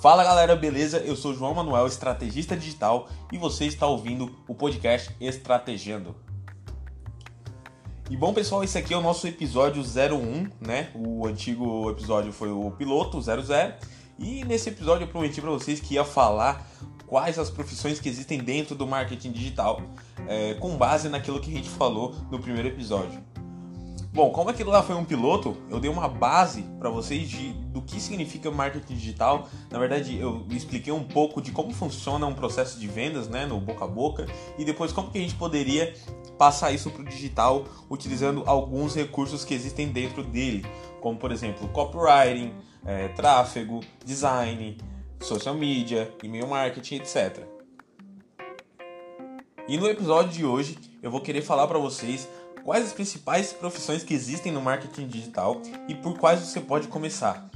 Fala galera, beleza? Eu sou João Manuel, estrategista digital, e você está ouvindo o podcast Estrategendo. E bom pessoal, esse aqui é o nosso episódio 01, né? O antigo episódio foi o piloto 00, e nesse episódio eu prometi para vocês que ia falar quais as profissões que existem dentro do marketing digital, é, com base naquilo que a gente falou no primeiro episódio. Bom, como aquilo lá foi um piloto, eu dei uma base para vocês de, do que significa marketing digital. Na verdade, eu expliquei um pouco de como funciona um processo de vendas, né, no boca a boca, e depois como que a gente poderia passar isso para o digital utilizando alguns recursos que existem dentro dele, como por exemplo copywriting, é, tráfego, design, social media, e-mail marketing, etc. E no episódio de hoje eu vou querer falar para vocês quais as principais profissões que existem no marketing digital e por quais você pode começar.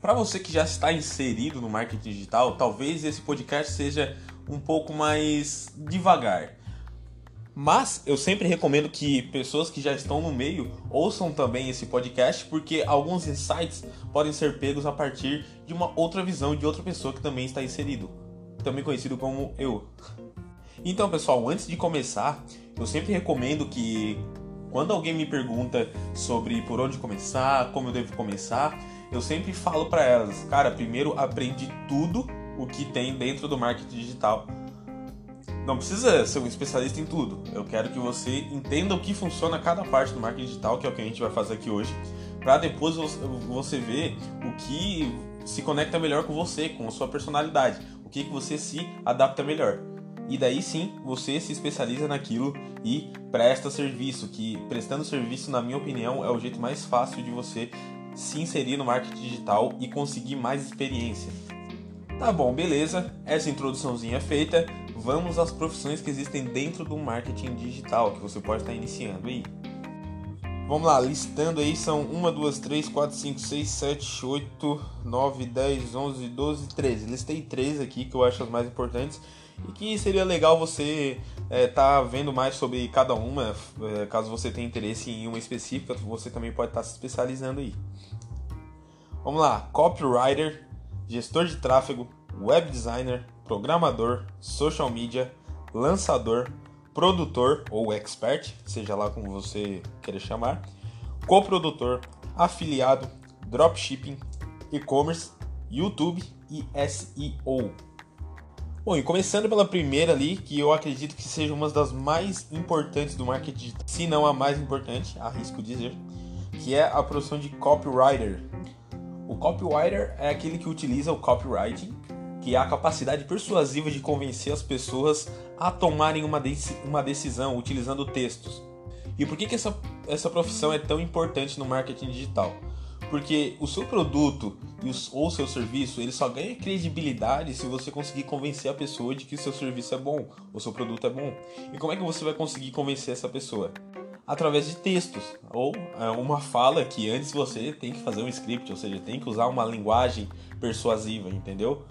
Para você que já está inserido no marketing digital, talvez esse podcast seja um pouco mais devagar. Mas eu sempre recomendo que pessoas que já estão no meio ouçam também esse podcast, porque alguns insights podem ser pegos a partir de uma outra visão de outra pessoa que também está inserido, também conhecido como eu. Então, pessoal, antes de começar, eu sempre recomendo que quando alguém me pergunta sobre por onde começar, como eu devo começar, eu sempre falo para elas, cara, primeiro aprende tudo o que tem dentro do marketing digital. Não precisa ser um especialista em tudo. Eu quero que você entenda o que funciona cada parte do marketing digital, que é o que a gente vai fazer aqui hoje, para depois você ver o que se conecta melhor com você, com a sua personalidade, o que, que você se adapta melhor e daí sim você se especializa naquilo e presta serviço, que prestando serviço, na minha opinião, é o jeito mais fácil de você se inserir no marketing digital e conseguir mais experiência. Tá bom, beleza? Essa introduçãozinha é feita, vamos às profissões que existem dentro do marketing digital que você pode estar iniciando aí. Vamos lá, listando aí são 1, 2, 3, 4, 5, 6, 7, 8, 9, 10, 11, 12, 13. Listei três aqui que eu acho as mais importantes e que seria legal você estar é, tá vendo mais sobre cada uma, é, caso você tenha interesse em uma específica, você também pode estar tá se especializando aí. Vamos lá, copywriter, gestor de tráfego, web designer, programador, social media, lançador, produtor ou expert, seja lá como você queira chamar, coprodutor, afiliado, dropshipping, e-commerce, YouTube e SEO. Bom, e começando pela primeira ali, que eu acredito que seja uma das mais importantes do marketing, se não a mais importante, arrisco dizer, que é a produção de copywriter. O copywriter é aquele que utiliza o copywriting, que é a capacidade persuasiva de convencer as pessoas a tomarem uma, uma decisão utilizando textos. E por que, que essa, essa profissão é tão importante no marketing digital? Porque o seu produto ou seu serviço, ele só ganha credibilidade se você conseguir convencer a pessoa de que o seu serviço é bom, o seu produto é bom. E como é que você vai conseguir convencer essa pessoa? Através de textos ou é, uma fala que antes você tem que fazer um script, ou seja, tem que usar uma linguagem persuasiva, entendeu?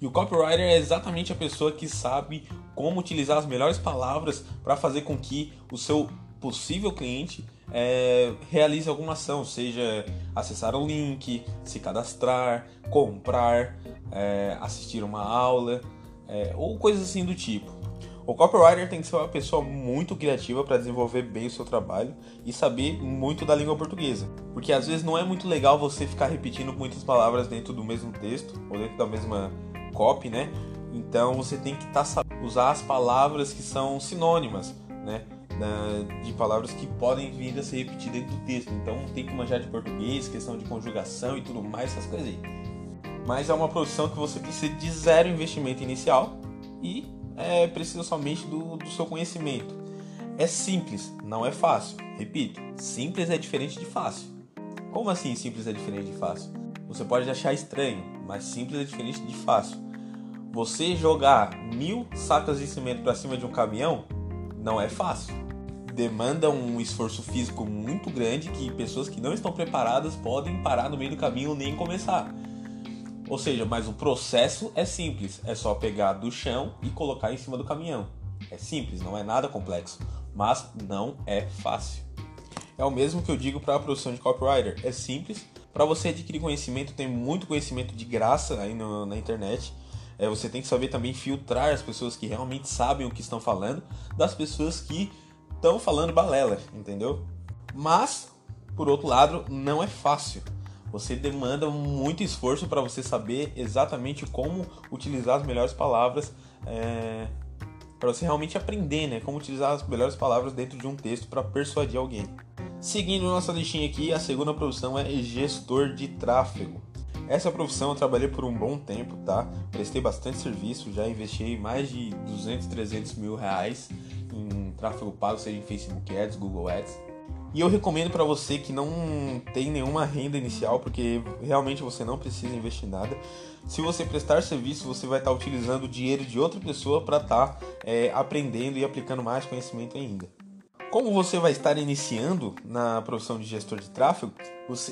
E o copywriter é exatamente a pessoa que sabe como utilizar as melhores palavras para fazer com que o seu possível cliente é, realize alguma ação, seja acessar um link, se cadastrar, comprar, é, assistir uma aula é, ou coisas assim do tipo. O copywriter tem que ser uma pessoa muito criativa para desenvolver bem o seu trabalho e saber muito da língua portuguesa, porque às vezes não é muito legal você ficar repetindo muitas palavras dentro do mesmo texto ou dentro da mesma copy, né? Então você tem que tá, usar as palavras que são sinônimas, né? De palavras que podem vir a ser repetidas dentro do texto. Então tem que manjar de português, questão de conjugação e tudo mais, essas coisas aí. Mas é uma produção que você precisa de zero investimento inicial e é, precisa somente do, do seu conhecimento. É simples, não é fácil. Repito, simples é diferente de fácil. Como assim simples é diferente de fácil? Você pode achar estranho, mas simples é diferente de fácil. Você jogar mil sacas de cimento para cima de um caminhão não é fácil demanda um esforço físico muito grande que pessoas que não estão preparadas podem parar no meio do caminho nem começar. Ou seja, mas o processo é simples, é só pegar do chão e colocar em cima do caminhão. É simples, não é nada complexo, mas não é fácil. É o mesmo que eu digo para a produção de copywriter, é simples, Para você adquirir conhecimento, tem muito conhecimento de graça aí no, na internet. É, você tem que saber também filtrar as pessoas que realmente sabem o que estão falando das pessoas que estão falando balela, entendeu? Mas, por outro lado, não é fácil. Você demanda muito esforço para você saber exatamente como utilizar as melhores palavras, é, para você realmente aprender, né? Como utilizar as melhores palavras dentro de um texto para persuadir alguém. Seguindo nossa listinha aqui, a segunda profissão é gestor de tráfego. Essa profissão eu trabalhei por um bom tempo, tá? Prestei bastante serviço, já investi mais de 200, 300 mil reais em tráfego pago, seja em Facebook Ads, Google Ads. E eu recomendo para você que não tem nenhuma renda inicial, porque realmente você não precisa investir nada. Se você prestar serviço, você vai estar utilizando o dinheiro de outra pessoa para estar tá, é, aprendendo e aplicando mais conhecimento ainda. Como você vai estar iniciando na profissão de gestor de tráfego,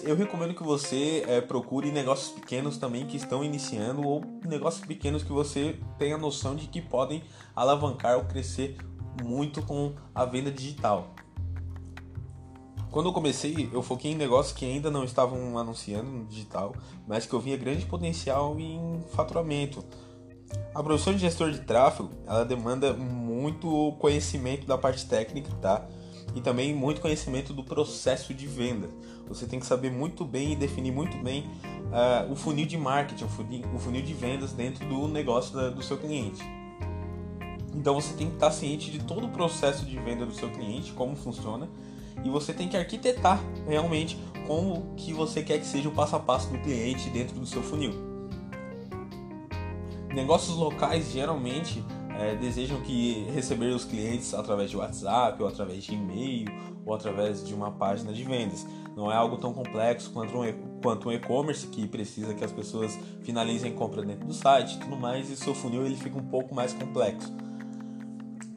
eu recomendo que você é, procure negócios pequenos também que estão iniciando ou negócios pequenos que você tenha noção de que podem alavancar ou crescer muito com a venda digital. Quando eu comecei, eu foquei em negócios que ainda não estavam anunciando no digital, mas que eu via grande potencial em faturamento. A profissão de gestor de tráfego, ela demanda muito conhecimento da parte técnica, tá? E também muito conhecimento do processo de venda. Você tem que saber muito bem e definir muito bem uh, o funil de marketing, o funil, o funil de vendas dentro do negócio da, do seu cliente. Então você tem que estar ciente de todo o processo de venda do seu cliente, como funciona, e você tem que arquitetar realmente como que você quer que seja o passo a passo do cliente dentro do seu funil. Negócios locais geralmente é, desejam que receber os clientes através de WhatsApp ou através de e-mail ou através de uma página de vendas. Não é algo tão complexo quanto um, e-commerce que precisa que as pessoas finalizem compra dentro do site tudo mais, e seu funil ele fica um pouco mais complexo.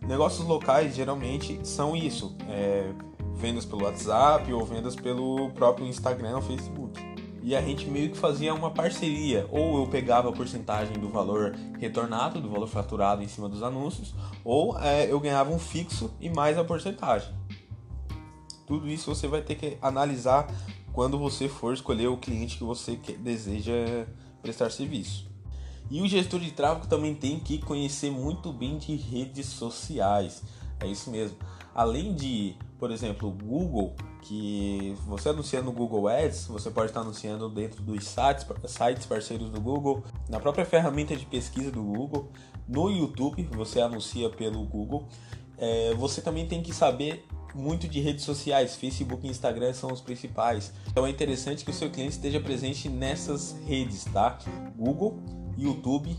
Negócios locais geralmente são isso. É, vendas pelo WhatsApp ou vendas pelo próprio Instagram ou Facebook. E a gente meio que fazia uma parceria, ou eu pegava a porcentagem do valor retornado, do valor faturado em cima dos anúncios, ou é, eu ganhava um fixo e mais a porcentagem. Tudo isso você vai ter que analisar quando você for escolher o cliente que você deseja prestar serviço. E o gestor de tráfego também tem que conhecer muito bem de redes sociais. É isso mesmo. Além de por exemplo, o Google, que você anuncia no Google Ads, você pode estar anunciando dentro dos sites, sites parceiros do Google, na própria ferramenta de pesquisa do Google, no YouTube, você anuncia pelo Google. É, você também tem que saber muito de redes sociais, Facebook e Instagram são os principais. Então é interessante que o seu cliente esteja presente nessas redes, tá? Google, YouTube,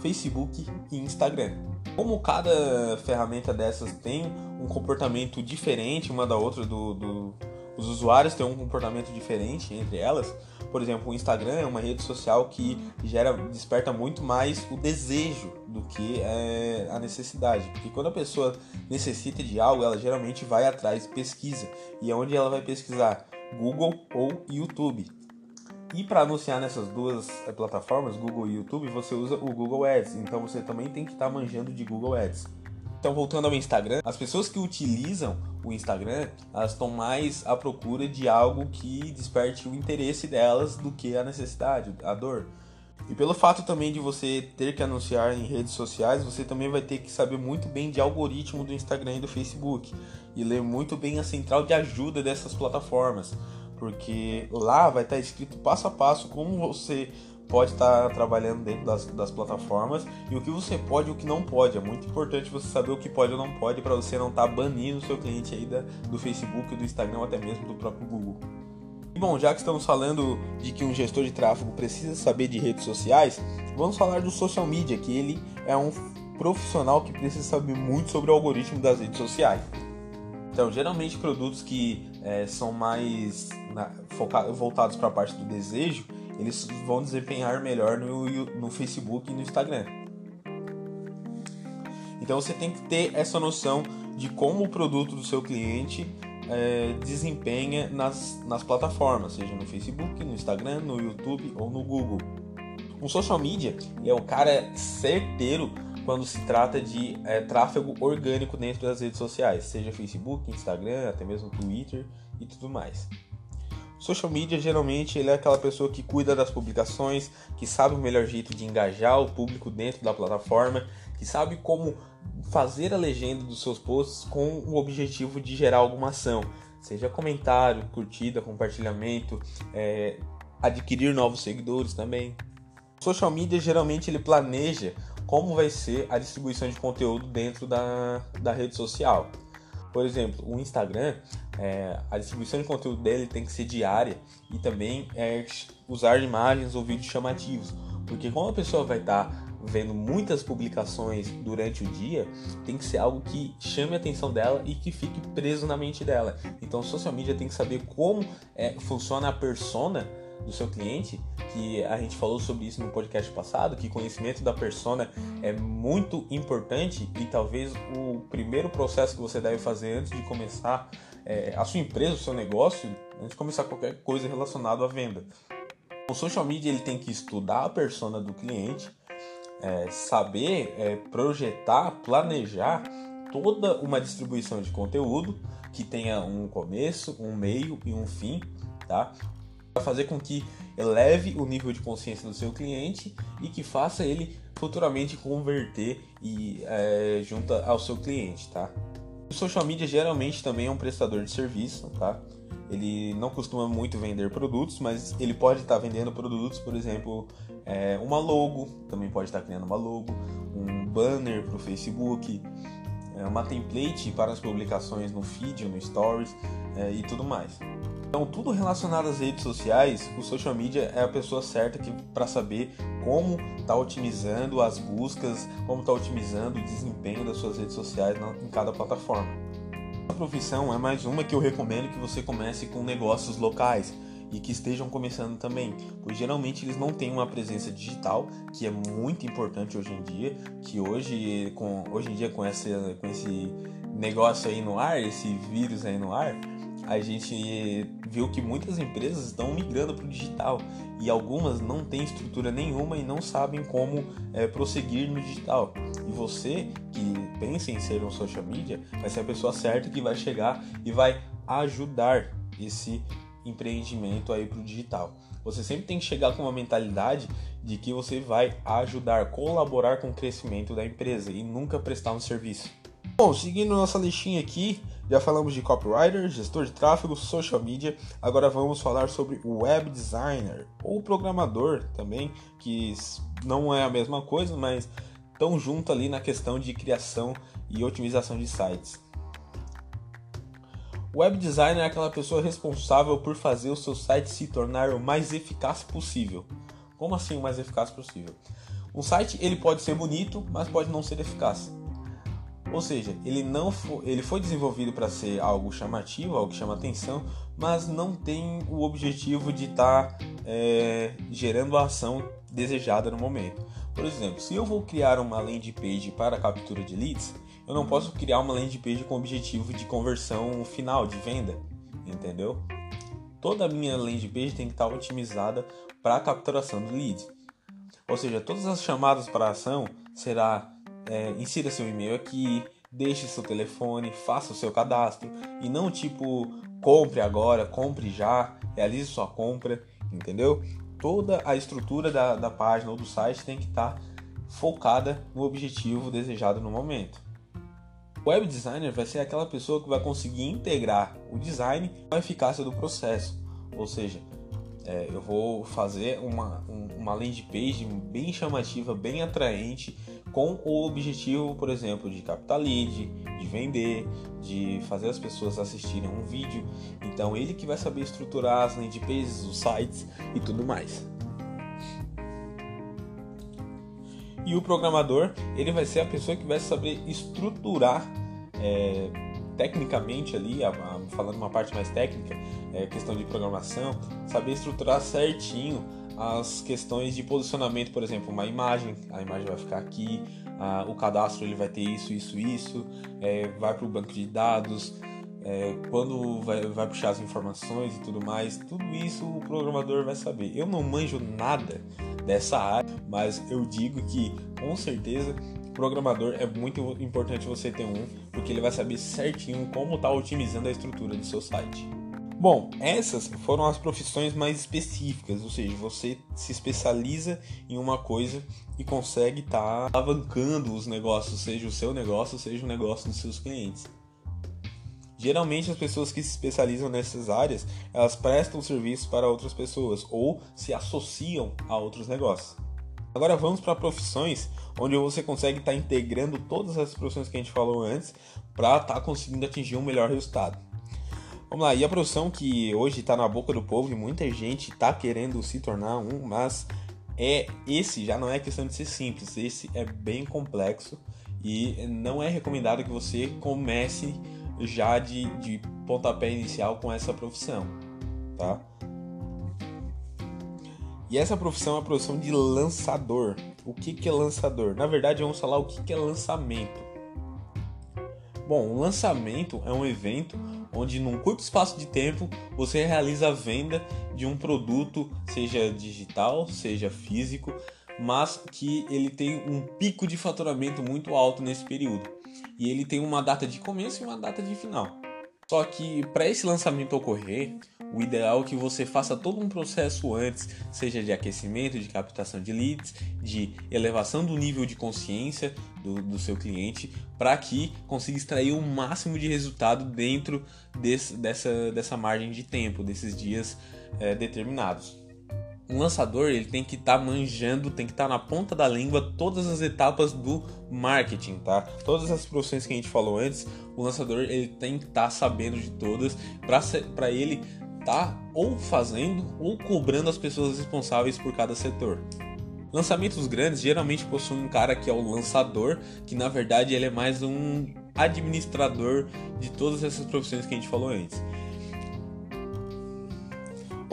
Facebook e Instagram. Como cada ferramenta dessas tem um comportamento diferente uma da outra, do, do, os usuários têm um comportamento diferente entre elas. Por exemplo, o Instagram é uma rede social que gera, desperta muito mais o desejo do que é, a necessidade. Porque quando a pessoa necessita de algo, ela geralmente vai atrás, pesquisa. E é onde ela vai pesquisar? Google ou YouTube. E para anunciar nessas duas é, plataformas, Google e YouTube, você usa o Google Ads. Então você também tem que estar tá manjando de Google Ads. Então, voltando ao Instagram, as pessoas que utilizam o Instagram, elas estão mais à procura de algo que desperte o interesse delas do que a necessidade, a dor. E pelo fato também de você ter que anunciar em redes sociais, você também vai ter que saber muito bem de algoritmo do Instagram e do Facebook e ler muito bem a central de ajuda dessas plataformas, porque lá vai estar escrito passo a passo como você pode estar trabalhando dentro das, das plataformas e o que você pode e o que não pode. É muito importante você saber o que pode ou não pode para você não estar tá banindo o seu cliente aí da, do Facebook, do Instagram ou até mesmo do próprio Google. E bom, já que estamos falando de que um gestor de tráfego precisa saber de redes sociais, vamos falar do social media, que ele é um profissional que precisa saber muito sobre o algoritmo das redes sociais. Então, geralmente produtos que é, são mais na, focados, voltados para a parte do desejo, eles vão desempenhar melhor no, no Facebook e no Instagram. Então você tem que ter essa noção de como o produto do seu cliente é, desempenha nas, nas plataformas, seja no Facebook, no Instagram, no YouTube ou no Google. Um social media é o cara certeiro quando se trata de é, tráfego orgânico dentro das redes sociais, seja Facebook, Instagram, até mesmo Twitter e tudo mais. Social media geralmente ele é aquela pessoa que cuida das publicações, que sabe o melhor jeito de engajar o público dentro da plataforma, que sabe como fazer a legenda dos seus posts com o objetivo de gerar alguma ação, seja comentário, curtida, compartilhamento, é, adquirir novos seguidores também. social media geralmente ele planeja como vai ser a distribuição de conteúdo dentro da, da rede social. Por exemplo, o Instagram, é, a distribuição de conteúdo dele tem que ser diária e também é, usar imagens ou vídeos chamativos. Porque como a pessoa vai estar tá vendo muitas publicações durante o dia, tem que ser algo que chame a atenção dela e que fique preso na mente dela. Então, social media tem que saber como é, funciona a persona do seu cliente, que a gente falou sobre isso no podcast passado, que conhecimento da persona é muito importante e talvez o primeiro processo que você deve fazer antes de começar é, a sua empresa, o seu negócio, antes de começar qualquer coisa relacionada à venda. O social media ele tem que estudar a persona do cliente, é, saber é, projetar, planejar toda uma distribuição de conteúdo que tenha um começo, um meio e um fim, tá? Fazer com que eleve o nível de consciência do seu cliente e que faça ele futuramente converter e é, ao seu cliente, tá? O social media geralmente também é um prestador de serviço, tá? Ele não costuma muito vender produtos, mas ele pode estar vendendo produtos, por exemplo, é, uma logo, também pode estar criando uma logo, um banner para o Facebook, é, uma template para as publicações no feed, no stories é, e tudo mais. Então, tudo relacionado às redes sociais, o social media é a pessoa certa para saber como está otimizando as buscas, como está otimizando o desempenho das suas redes sociais na, em cada plataforma. A profissão é mais uma que eu recomendo que você comece com negócios locais e que estejam começando também, pois geralmente eles não têm uma presença digital, que é muito importante hoje em dia, que hoje com hoje em dia com com esse negócio aí no ar, esse vírus aí no ar, a gente viu que muitas empresas estão migrando para o digital e algumas não têm estrutura nenhuma e não sabem como é, prosseguir no digital. E você que pensa em ser um social media vai ser a pessoa certa que vai chegar e vai ajudar esse empreendimento aí para o digital. Você sempre tem que chegar com uma mentalidade de que você vai ajudar, colaborar com o crescimento da empresa e nunca prestar um serviço. Bom, seguindo nossa listinha aqui, já falamos de copywriter, gestor de tráfego, social media. Agora vamos falar sobre web designer ou programador também, que não é a mesma coisa, mas estão junto ali na questão de criação e otimização de sites. Web designer é aquela pessoa responsável por fazer o seu site se tornar o mais eficaz possível. Como assim o mais eficaz possível? Um site ele pode ser bonito, mas pode não ser eficaz. Ou seja, ele não foi, ele foi desenvolvido para ser algo chamativo, algo que chama atenção, mas não tem o objetivo de estar tá, é, gerando a ação desejada no momento. Por exemplo, se eu vou criar uma landing page para captura de leads, eu não posso criar uma landing page com objetivo de conversão final, de venda, entendeu? Toda a minha landing page tem que estar tá otimizada para a capturação de leads. Ou seja, todas as chamadas para ação será é, insira seu e-mail aqui, deixe seu telefone, faça o seu cadastro e não tipo compre agora, compre já, realize sua compra, entendeu? Toda a estrutura da, da página ou do site tem que estar tá focada no objetivo desejado no momento. O web designer vai ser aquela pessoa que vai conseguir integrar o design com a eficácia do processo, ou seja, é, eu vou fazer uma, uma landing page bem chamativa, bem atraente, com o objetivo, por exemplo, de captar lead, de vender, de fazer as pessoas assistirem um vídeo. Então, ele que vai saber estruturar as landing pages, os sites e tudo mais. E o programador, ele vai ser a pessoa que vai saber estruturar é, tecnicamente ali, a, a, falando uma parte mais técnica, é, questão de programação, saber estruturar certinho as questões de posicionamento, por exemplo, uma imagem, a imagem vai ficar aqui, a, o cadastro ele vai ter isso, isso, isso, é, vai para o banco de dados, é, quando vai, vai puxar as informações e tudo mais, tudo isso o programador vai saber. Eu não manjo nada dessa área, mas eu digo que com certeza programador é muito importante você ter um, porque ele vai saber certinho como está otimizando a estrutura do seu site. Bom, essas foram as profissões mais específicas, ou seja, você se especializa em uma coisa e consegue estar tá alavancando os negócios, seja o seu negócio, seja o negócio dos seus clientes. Geralmente as pessoas que se especializam nessas áreas, elas prestam serviço para outras pessoas ou se associam a outros negócios. Agora vamos para profissões onde você consegue estar tá integrando todas as profissões que a gente falou antes para estar tá conseguindo atingir um melhor resultado. Vamos lá, e a profissão que hoje está na boca do povo e muita gente está querendo se tornar um, mas é esse já não é questão de ser simples, esse é bem complexo e não é recomendado que você comece já de, de pontapé inicial com essa profissão, tá? E essa profissão é a profissão de lançador. O que, que é lançador? Na verdade, vamos falar o que, que é lançamento. Bom, lançamento é um evento onde num curto espaço de tempo você realiza a venda de um produto, seja digital, seja físico, mas que ele tem um pico de faturamento muito alto nesse período. E ele tem uma data de começo e uma data de final. Só que para esse lançamento ocorrer, o ideal é que você faça todo um processo antes, seja de aquecimento, de captação de leads, de elevação do nível de consciência do, do seu cliente, para que consiga extrair o máximo de resultado dentro desse, dessa, dessa margem de tempo, desses dias é, determinados um lançador ele tem que estar tá manjando, tem que estar tá na ponta da língua todas as etapas do marketing, tá? Todas as profissões que a gente falou antes, o lançador ele tem que estar tá sabendo de todas para ele tá ou fazendo ou cobrando as pessoas responsáveis por cada setor. Lançamentos grandes geralmente possuem um cara que é o lançador, que na verdade ele é mais um administrador de todas essas profissões que a gente falou antes.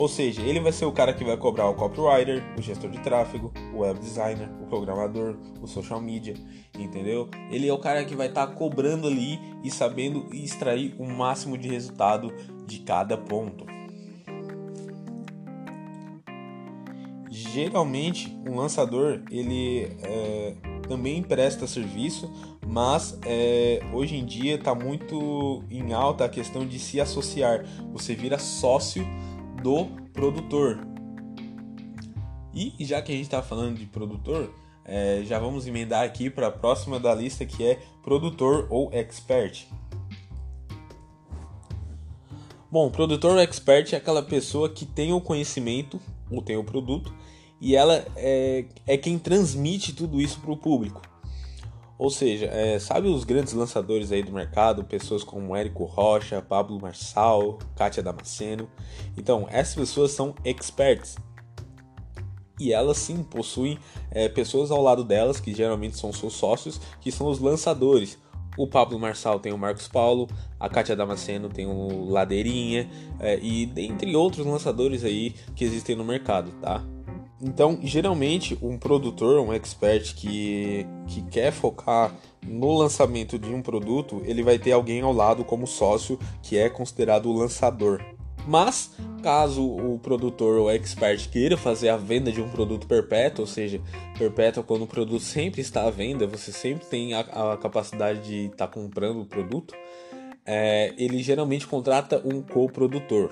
Ou seja, ele vai ser o cara que vai cobrar o copywriter, o gestor de tráfego, o web designer, o programador, o social media, entendeu? Ele é o cara que vai estar tá cobrando ali e sabendo extrair o máximo de resultado de cada ponto. Geralmente, um lançador ele é, também presta serviço, mas é, hoje em dia está muito em alta a questão de se associar. Você vira sócio do produtor. E já que a gente está falando de produtor, é, já vamos emendar aqui para a próxima da lista que é produtor ou expert. Bom, produtor ou expert é aquela pessoa que tem o conhecimento ou tem o produto e ela é, é quem transmite tudo isso para o público. Ou seja, é, sabe os grandes lançadores aí do mercado, pessoas como Érico Rocha, Pablo Marçal, Kátia Damasceno. Então, essas pessoas são experts. E elas sim possuem é, pessoas ao lado delas, que geralmente são seus sócios, que são os lançadores. O Pablo Marçal tem o Marcos Paulo, a Kátia Damasceno tem o Ladeirinha, é, e dentre outros lançadores aí que existem no mercado, tá? Então, geralmente, um produtor, um expert que, que quer focar no lançamento de um produto, ele vai ter alguém ao lado como sócio que é considerado o lançador. Mas, caso o produtor ou expert queira fazer a venda de um produto perpétuo, ou seja, perpétuo quando o produto sempre está à venda, você sempre tem a, a capacidade de estar tá comprando o produto, é, ele geralmente contrata um coprodutor.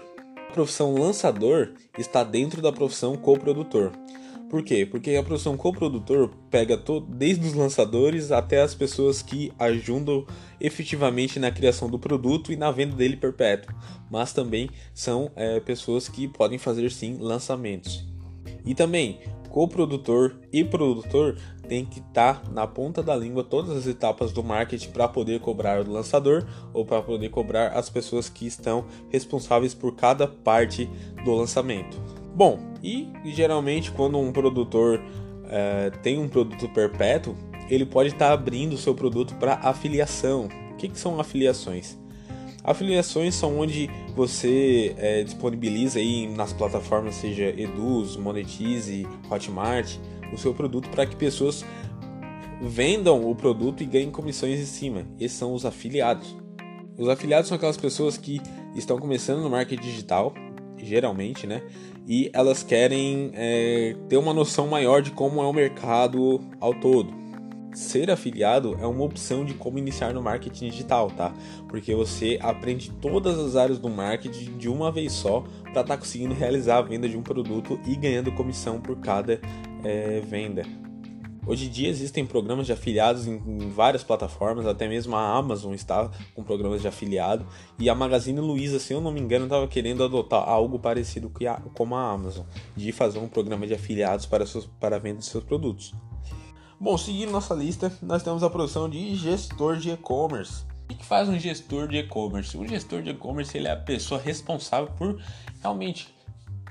A profissão lançador está dentro da profissão coprodutor. Por quê? Porque a profissão coprodutor pega todo, desde os lançadores até as pessoas que ajudam efetivamente na criação do produto e na venda dele perpétuo, mas também são é, pessoas que podem fazer sim lançamentos. E também coprodutor e produtor tem que estar tá na ponta da língua todas as etapas do marketing para poder cobrar o lançador ou para poder cobrar as pessoas que estão responsáveis por cada parte do lançamento. Bom, e geralmente quando um produtor é, tem um produto perpétuo, ele pode estar tá abrindo o seu produto para afiliação. O que, que são afiliações? Afiliações são onde você é, disponibiliza aí nas plataformas, seja Eduz, Monetize, Hotmart, o seu produto para que pessoas vendam o produto e ganhem comissões em cima. Esses são os afiliados. Os afiliados são aquelas pessoas que estão começando no marketing digital, geralmente, né? E elas querem é, ter uma noção maior de como é o mercado ao todo. Ser afiliado é uma opção de como iniciar no marketing digital, tá? Porque você aprende todas as áreas do marketing de uma vez só para estar tá conseguindo realizar a venda de um produto e ganhando comissão por cada é, venda. Hoje em dia existem programas de afiliados em, em, várias plataformas, até mesmo a Amazon está com programas de afiliado e a Magazine Luiza, se eu não me engano, estava querendo adotar algo parecido com a, como a Amazon, de fazer um programa de afiliados para, seus, para a venda de seus produtos. Bom, seguindo nossa lista, nós temos a produção de gestor de e-commerce. O que faz um gestor de e-commerce? Um gestor de e-commerce ele é a pessoa responsável por realmente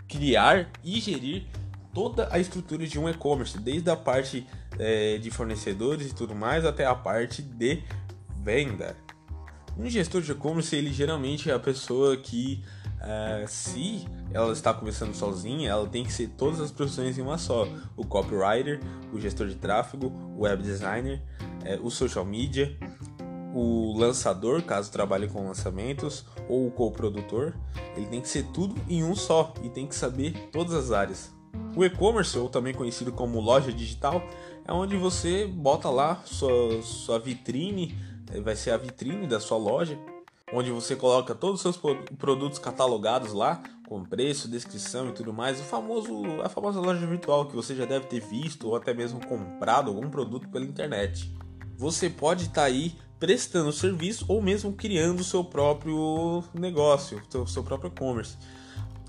criar e gerir toda a estrutura de um e-commerce, desde a parte é, de fornecedores e tudo mais até a parte de venda. Um gestor de e-commerce ele geralmente é a pessoa que Uh, se ela está começando sozinha, ela tem que ser todas as profissões em uma só: o copywriter, o gestor de tráfego, o web designer, uh, o social media, o lançador, caso trabalhe com lançamentos, ou o co-produtor. Ele tem que ser tudo em um só e tem que saber todas as áreas. O e-commerce, ou também conhecido como loja digital, é onde você bota lá sua, sua vitrine, vai ser a vitrine da sua loja onde você coloca todos os seus produtos catalogados lá, com preço, descrição e tudo mais, o famoso, a famosa loja virtual que você já deve ter visto ou até mesmo comprado algum produto pela internet. Você pode estar tá aí prestando serviço ou mesmo criando o seu próprio negócio, seu, seu próprio e-commerce.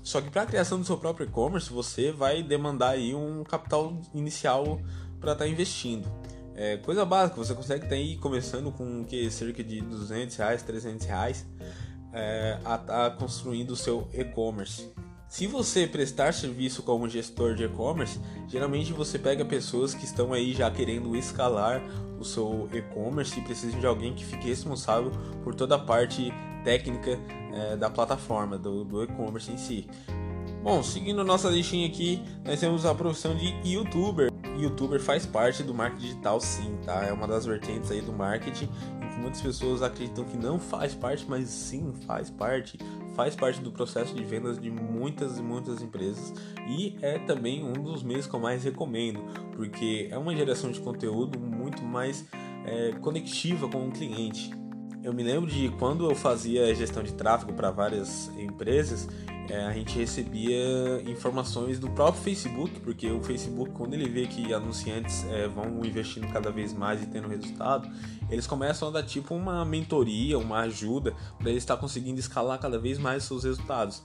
Só que para a criação do seu próprio e-commerce, você vai demandar aí um capital inicial para estar tá investindo. É coisa básica, você consegue estar aí começando com que, cerca de 200 reais, 300 reais é, a estar tá construindo o seu e-commerce. Se você prestar serviço como gestor de e-commerce, geralmente você pega pessoas que estão aí já querendo escalar o seu e-commerce e precisam de alguém que fique responsável por toda a parte técnica é, da plataforma, do, do e-commerce em si. Bom, seguindo nossa listinha aqui, nós temos a profissão de youtuber youtuber faz parte do marketing digital sim, tá? É uma das vertentes aí do marketing em que muitas pessoas acreditam que não faz parte, mas sim faz parte. Faz parte do processo de vendas de muitas e muitas empresas e é também um dos meios que eu mais recomendo, porque é uma geração de conteúdo muito mais é, conectiva com o cliente. Eu me lembro de quando eu fazia gestão de tráfego para várias empresas, é, a gente recebia informações do próprio Facebook, porque o Facebook, quando ele vê que anunciantes é, vão investindo cada vez mais e tendo resultado, eles começam a dar tipo uma mentoria, uma ajuda para eles estar conseguindo escalar cada vez mais seus resultados.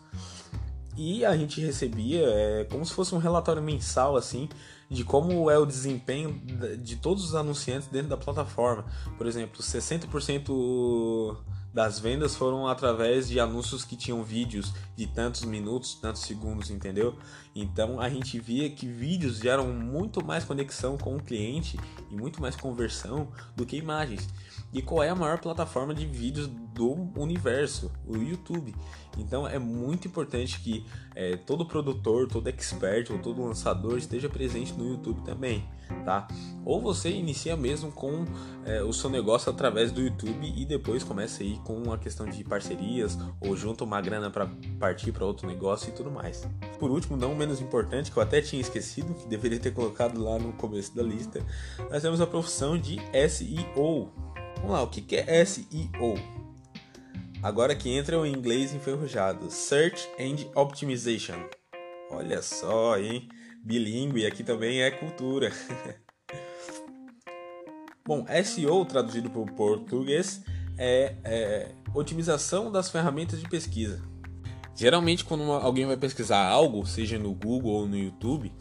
E a gente recebia é, como se fosse um relatório mensal assim de como é o desempenho de todos os anunciantes dentro da plataforma. Por exemplo, 60% das vendas foram através de anúncios que tinham vídeos de tantos minutos, tantos segundos, entendeu? Então a gente via que vídeos geram muito mais conexão com o cliente e muito mais conversão do que imagens. E qual é a maior plataforma de vídeos do universo? O YouTube. Então é muito importante que é, todo produtor, todo expert ou todo lançador esteja presente no YouTube também, tá? Ou você inicia mesmo com é, o seu negócio através do YouTube e depois começa aí com a questão de parcerias ou junta uma grana para partir para outro negócio e tudo mais. Por último, não menos importante, que eu até tinha esquecido, que deveria ter colocado lá no começo da lista, nós temos a profissão de SEO. Vamos lá, o que é SEO? Agora que entra o inglês enferrujado, Search Engine Optimization. Olha só, hein? Bilingue aqui também é cultura. Bom, SEO traduzido para o português é, é otimização das ferramentas de pesquisa. Geralmente, quando alguém vai pesquisar algo, seja no Google ou no YouTube,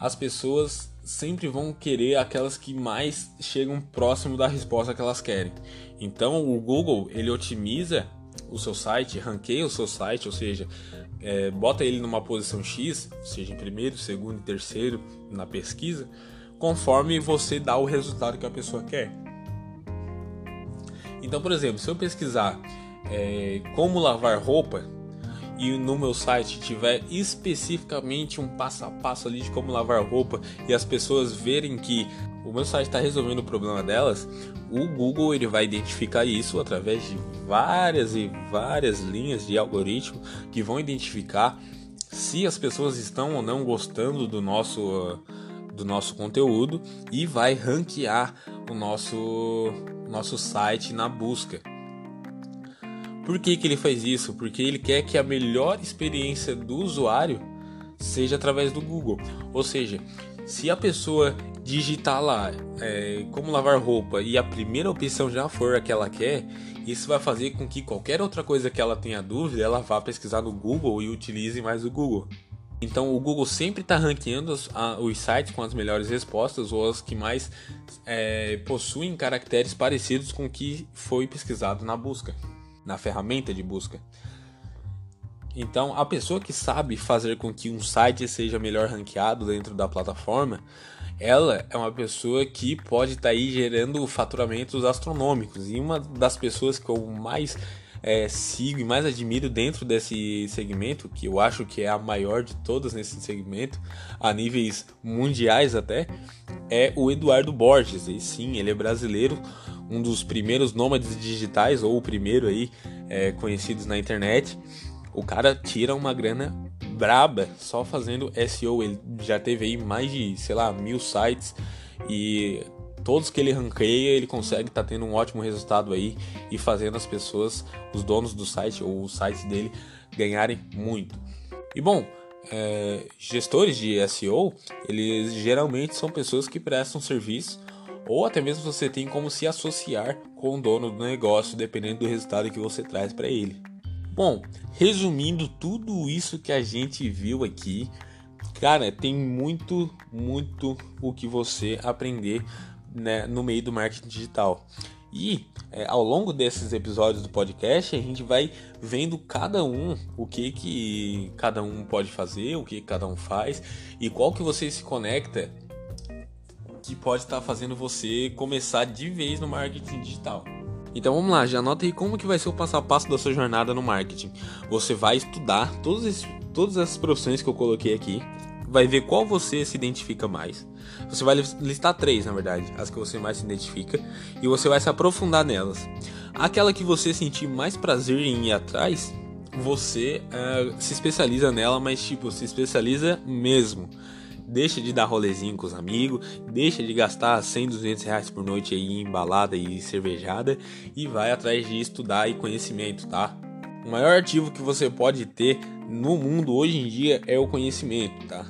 as pessoas sempre vão querer aquelas que mais chegam próximo da resposta que elas querem. Então o Google ele otimiza o seu site, ranqueia o seu site, ou seja, é, bota ele numa posição X, seja em primeiro, segundo e terceiro na pesquisa, conforme você dá o resultado que a pessoa quer. Então, por exemplo, se eu pesquisar é, como lavar roupa e no meu site tiver especificamente um passo a passo ali de como lavar roupa e as pessoas verem que o meu site está resolvendo o problema delas, o Google ele vai identificar isso através de várias e várias linhas de algoritmo que vão identificar se as pessoas estão ou não gostando do nosso do nosso conteúdo e vai ranquear o nosso, nosso site na busca. Por que, que ele faz isso? Porque ele quer que a melhor experiência do usuário seja através do Google. Ou seja, se a pessoa digitar lá é, como lavar roupa e a primeira opção já for a que ela quer, isso vai fazer com que qualquer outra coisa que ela tenha dúvida, ela vá pesquisar no Google e utilize mais o Google. Então o Google sempre está ranqueando os, a, os, sites com as melhores respostas ou as que mais é, possuem caracteres parecidos com o que foi pesquisado na busca, na ferramenta de busca. Então, a pessoa que sabe fazer com que um site seja melhor ranqueado dentro da plataforma, ela é uma pessoa que pode estar tá aí gerando faturamentos astronômicos. E uma das pessoas que eu mais é, sigo e mais admiro dentro desse segmento, que eu acho que é a maior de todas nesse segmento, a níveis mundiais até, é o Eduardo Borges. E sim, ele é brasileiro, um dos primeiros nômades digitais, ou o primeiro aí, é, conhecidos na internet o cara tira uma grana braba só fazendo SEO. Ele já teve aí mais de, sei lá, mil sites e todos que ele ranqueia, ele consegue estar tá tendo um ótimo resultado aí e fazendo as pessoas, os donos do site ou o site dele ganharem muito. E bom, é, gestores de SEO, eles geralmente são pessoas que prestam serviço ou até mesmo você tem como se associar com o dono do negócio, dependendo do resultado que você traz para ele. Bom, resumindo tudo isso que a gente viu aqui, cara, tem muito, muito o que você aprender né, no meio do marketing digital. E é, ao longo desses episódios do podcast, a gente vai vendo cada um, o que que cada um pode fazer, o que cada um faz e qual que você se conecta que pode estar fazendo você começar de vez no marketing digital. Então vamos lá, já anota aí como que vai ser o passo a passo da sua jornada no marketing. Você vai estudar todos esses, todas essas profissões que eu coloquei aqui, vai ver qual você se identifica mais. Você vai listar três, na verdade, as que você mais se identifica, e você vai se aprofundar nelas. Aquela que você sentir mais prazer em ir atrás, você uh, se especializa nela, mas tipo, se especializa mesmo deixa de dar rolezinho com os amigos, deixa de gastar 100, 200 reais por noite aí em balada e cervejada e vai atrás de estudar e conhecimento, tá? O maior ativo que você pode ter no mundo hoje em dia é o conhecimento, tá?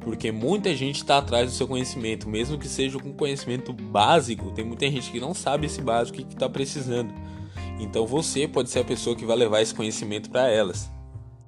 Porque muita gente está atrás do seu conhecimento, mesmo que seja com conhecimento básico, tem muita gente que não sabe esse básico que está precisando. Então você pode ser a pessoa que vai levar esse conhecimento para elas.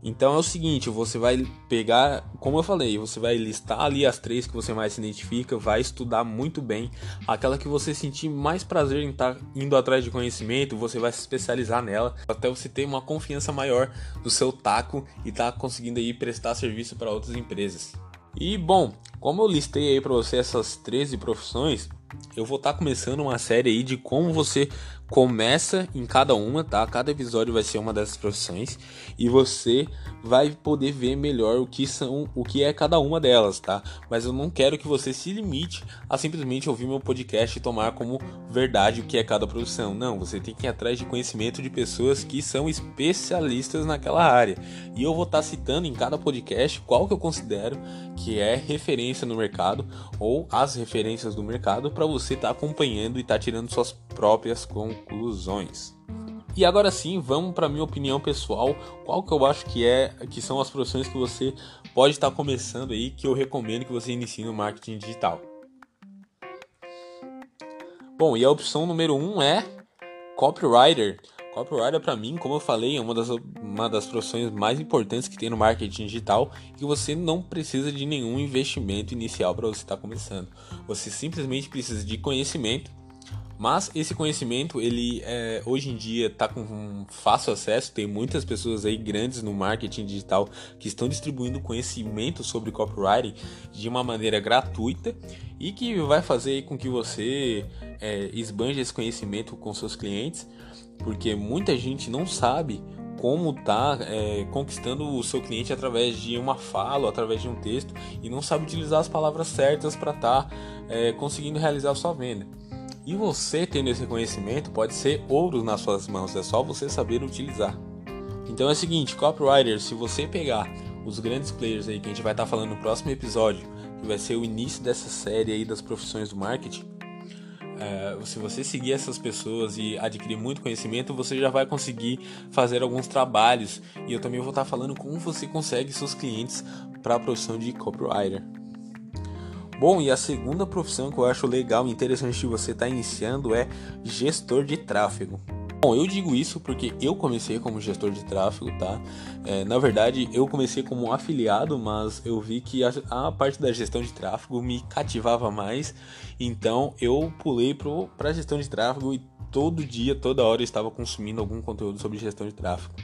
Então é o seguinte, você vai pegar, como eu falei, você vai listar ali as três que você mais se identifica, vai estudar muito bem, aquela que você sentir mais prazer em estar tá indo atrás de conhecimento, você vai se especializar nela, até você ter uma confiança maior do seu taco e estar tá conseguindo aí prestar serviço para outras empresas. E bom, como eu listei aí para você essas 13 profissões, eu vou estar tá começando uma série aí de como você começa em cada uma, tá? Cada episódio vai ser uma dessas profissões e você vai poder ver melhor o que são, o que é cada uma delas, tá? Mas eu não quero que você se limite a simplesmente ouvir meu podcast e tomar como verdade o que é cada profissão. Não, você tem que ir atrás de conhecimento de pessoas que são especialistas naquela área. E eu vou estar citando em cada podcast qual que eu considero que é referência no mercado ou as referências do mercado para você estar acompanhando e estar tirando suas próprias conclusões. E agora sim, vamos para minha opinião pessoal, qual que eu acho que é que são as profissões que você pode estar começando aí que eu recomendo que você inicie no marketing digital. Bom, e a opção número um é copywriter. Copywriter para mim, como eu falei, é uma das, uma das profissões mais importantes que tem no marketing digital e você não precisa de nenhum investimento inicial para você estar começando. Você simplesmente precisa de conhecimento mas esse conhecimento, ele é, hoje em dia está com fácil acesso, tem muitas pessoas aí grandes no marketing digital que estão distribuindo conhecimento sobre copywriting de uma maneira gratuita e que vai fazer com que você é, esbanje esse conhecimento com seus clientes, porque muita gente não sabe como tá é, conquistando o seu cliente através de uma fala, através de um texto e não sabe utilizar as palavras certas para estar tá, é, conseguindo realizar a sua venda. E você tendo esse conhecimento pode ser ouro nas suas mãos, é só você saber utilizar. Então é o seguinte, copywriter, se você pegar os grandes players aí que a gente vai estar tá falando no próximo episódio, que vai ser o início dessa série aí das profissões do marketing, é, se você seguir essas pessoas e adquirir muito conhecimento, você já vai conseguir fazer alguns trabalhos. E eu também vou estar falando como você consegue seus clientes para a profissão de copywriter. Bom, e a segunda profissão que eu acho legal e interessante de você estar iniciando é gestor de tráfego. Bom, eu digo isso porque eu comecei como gestor de tráfego, tá? É, na verdade, eu comecei como afiliado, mas eu vi que a, a, parte da gestão de tráfego me cativava mais, então eu pulei para gestão de tráfego e todo dia, toda hora eu estava consumindo algum conteúdo sobre gestão de tráfego.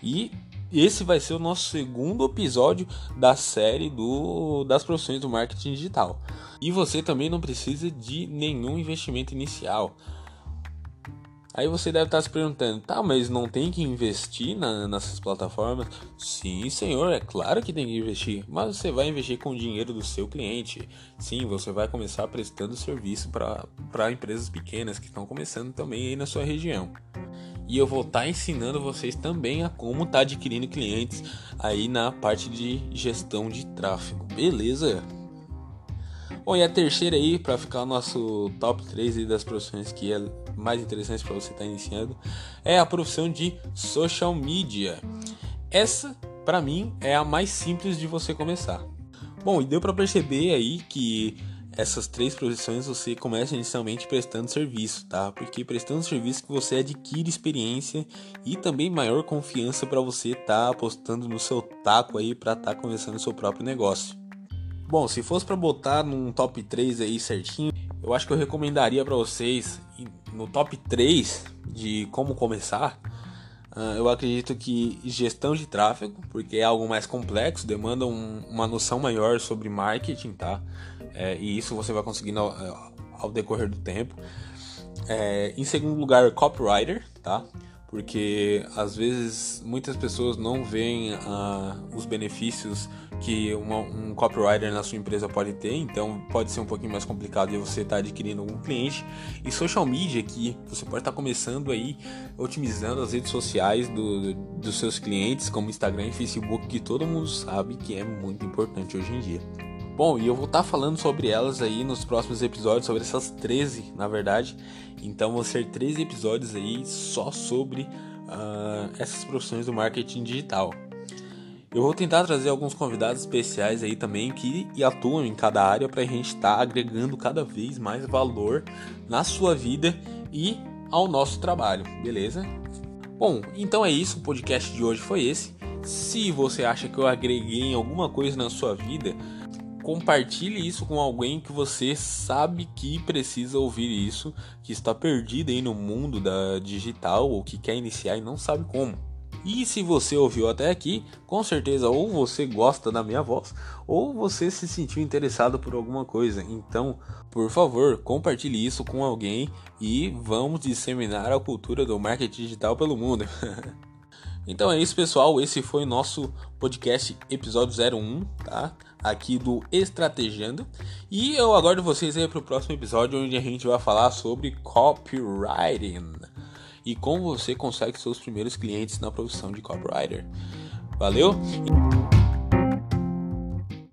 E esse vai ser o nosso segundo episódio da série do, das profissões do marketing digital. E você também não precisa de nenhum investimento inicial. Aí você deve estar se perguntando, tá, mas não tem que investir na, nessas plataformas? Sim, senhor, é claro que tem que investir, mas você vai investir com o dinheiro do seu cliente. Sim, você vai começar prestando serviço para empresas pequenas que estão começando também aí na sua região. E eu vou estar ensinando vocês também a como tá adquirindo clientes aí na parte de gestão de tráfego, beleza? Bom, e a terceira aí, para ficar o nosso top 3 das profissões que é mais interessantes para você estar tá iniciando, é a profissão de social media. Essa, para mim, é a mais simples de você começar. Bom, e deu para perceber aí que essas três profissões você começa inicialmente prestando serviço, tá? Porque prestando serviço que você adquire experiência e também maior confiança para você estar tá apostando no seu taco aí para estar tá começando o seu próprio negócio. Bom, se fosse para botar num top 3 aí certinho, eu acho que eu recomendaria para vocês no top 3 de como começar. Uh, eu acredito que gestão de tráfego, porque é algo mais complexo, demanda um, uma noção maior sobre marketing, tá? É, e isso você vai conseguindo ao, ao decorrer do tempo. É, em segundo lugar, copywriter, tá? porque às vezes muitas pessoas não veem uh, os benefícios que uma, um copywriter na sua empresa pode ter, então pode ser um pouquinho mais complicado de você estar tá adquirindo algum cliente. E social media que você pode estar tá começando aí otimizando as redes sociais do, dos seus clientes, como Instagram e Facebook, que todo mundo sabe que é muito importante hoje em dia. Bom, e eu vou estar tá falando sobre elas aí nos próximos episódios, sobre essas 13, na verdade. Então vão ser 13 episódios aí só sobre uh, essas profissões do marketing digital. Eu vou tentar trazer alguns convidados especiais aí também que atuam em cada área para a gente estar tá agregando cada vez mais valor na sua vida e ao nosso trabalho, beleza? Bom, então é isso, o podcast de hoje foi esse. Se você acha que eu agreguei alguma coisa na sua vida, compartilhe isso com alguém que você sabe que precisa ouvir isso, que está perdido aí no mundo da digital ou que quer iniciar e não sabe como. E se você ouviu até aqui, com certeza ou você gosta da minha voz ou você se sentiu interessado por alguma coisa. Então, por favor, compartilhe isso com alguém e vamos disseminar a cultura do marketing digital pelo mundo. então é isso, pessoal. Esse foi o nosso podcast episódio 01, tá? aqui do Estrategando. E eu aguardo vocês aí para o próximo episódio, onde a gente vai falar sobre copywriting e como você consegue seus primeiros clientes na profissão de copywriter. Valeu!